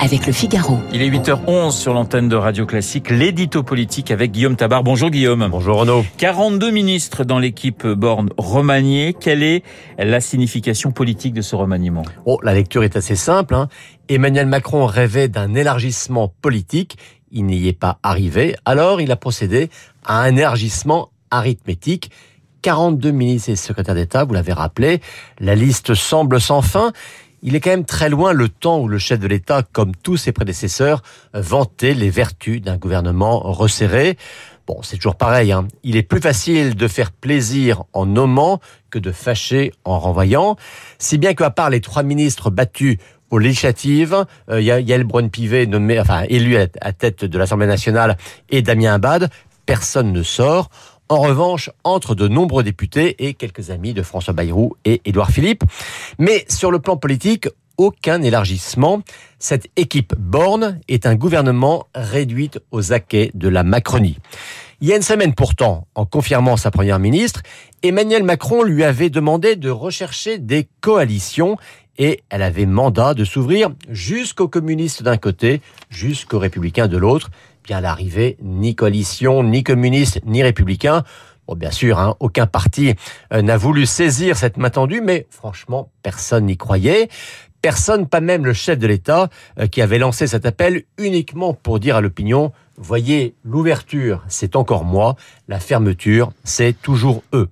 avec le Figaro. Il est 8h11 sur l'antenne de Radio Classique, l'édito politique avec Guillaume Tabar. Bonjour Guillaume. Bonjour Renaud. 42 ministres dans l'équipe Borne remaniée. Quelle est la signification politique de ce remaniement? Oh, la lecture est assez simple. Hein. Emmanuel Macron rêvait d'un élargissement politique. Il n'y est pas arrivé. Alors, il a procédé à un élargissement arithmétique. 42 ministres et secrétaires d'État, vous l'avez rappelé. La liste semble sans fin il est quand même très loin le temps où le chef de l'État, comme tous ses prédécesseurs, vantait les vertus d'un gouvernement resserré. Bon, c'est toujours pareil. Hein. Il est plus facile de faire plaisir en nommant que de fâcher en renvoyant. Si bien qu'à part les trois ministres battus aux législatives, euh, Yael Braun-Pivet nommé, enfin élu à la tête de l'Assemblée nationale et Damien Abad, personne ne sort. En revanche, entre de nombreux députés et quelques amis de François Bayrou et Édouard Philippe. Mais sur le plan politique, aucun élargissement. Cette équipe Borne est un gouvernement réduit aux acquets de la Macronie. Il y a une semaine pourtant, en confirmant sa première ministre, Emmanuel Macron lui avait demandé de rechercher des coalitions et elle avait mandat de s'ouvrir jusqu'aux communistes d'un côté, jusqu'aux républicains de l'autre bien à l'arrivée, ni coalition, ni communiste, ni républicain. Bon, bien sûr, hein, aucun parti euh, n'a voulu saisir cette main tendue, mais franchement, personne n'y croyait. Personne, pas même le chef de l'État, euh, qui avait lancé cet appel uniquement pour dire à l'opinion, voyez, l'ouverture, c'est encore moi, la fermeture, c'est toujours eux.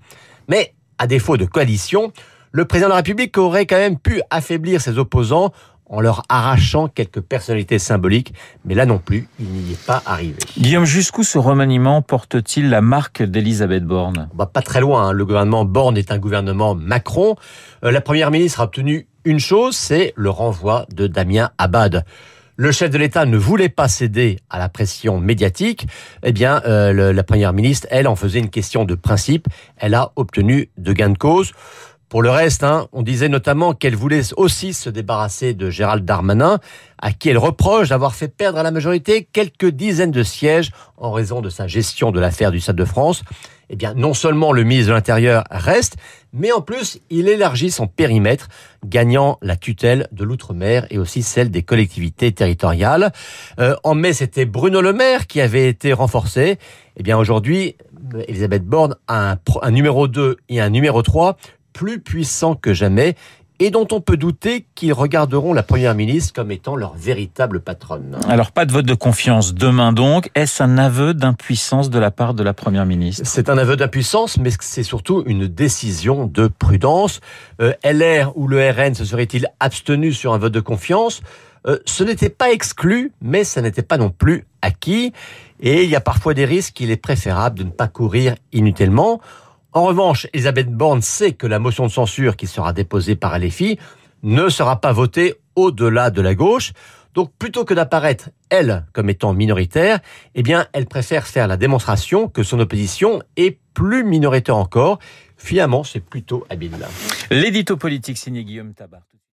Mais, à défaut de coalition, le président de la République aurait quand même pu affaiblir ses opposants en leur arrachant quelques personnalités symboliques, mais là non plus, il n'y est pas arrivé. Guillaume, jusqu'où ce remaniement porte-t-il la marque d'Elisabeth Borne? Bah, Pas très loin, hein. le gouvernement Borne est un gouvernement Macron. Euh, la Première ministre a obtenu une chose, c'est le renvoi de Damien Abad. Le chef de l'État ne voulait pas céder à la pression médiatique. Eh bien, euh, la Première ministre, elle, en faisait une question de principe. Elle a obtenu de gain de cause. Pour le reste, hein, on disait notamment qu'elle voulait aussi se débarrasser de Gérald Darmanin, à qui elle reproche d'avoir fait perdre à la majorité quelques dizaines de sièges en raison de sa gestion de l'affaire du Stade de France. Eh bien, non seulement le ministre de l'Intérieur reste, mais en plus, il élargit son périmètre, gagnant la tutelle de l'outre-mer et aussi celle des collectivités territoriales. Euh, en mai, c'était Bruno Le Maire qui avait été renforcé. Eh bien, aujourd'hui, Elisabeth Borne a un, un numéro 2 et un numéro 3 plus puissants que jamais et dont on peut douter qu'ils regarderont la Première ministre comme étant leur véritable patronne. Alors pas de vote de confiance demain donc. Est-ce un aveu d'impuissance de la part de la Première ministre? C'est un aveu d'impuissance, mais c'est surtout une décision de prudence. Euh, LR ou le RN se serait-il abstenu sur un vote de confiance? Euh, Ce n'était pas exclu, mais ça n'était pas non plus acquis. Et il y a parfois des risques qu'il est préférable de ne pas courir inutilement. En revanche, Elisabeth Borne sait que la motion de censure qui sera déposée par LFI ne sera pas votée au-delà de la gauche. Donc plutôt que d'apparaître, elle, comme étant minoritaire, eh bien, elle préfère faire la démonstration que son opposition est plus minoritaire encore. Finalement, c'est plutôt habile. L'édito politique signé Guillaume Tabar.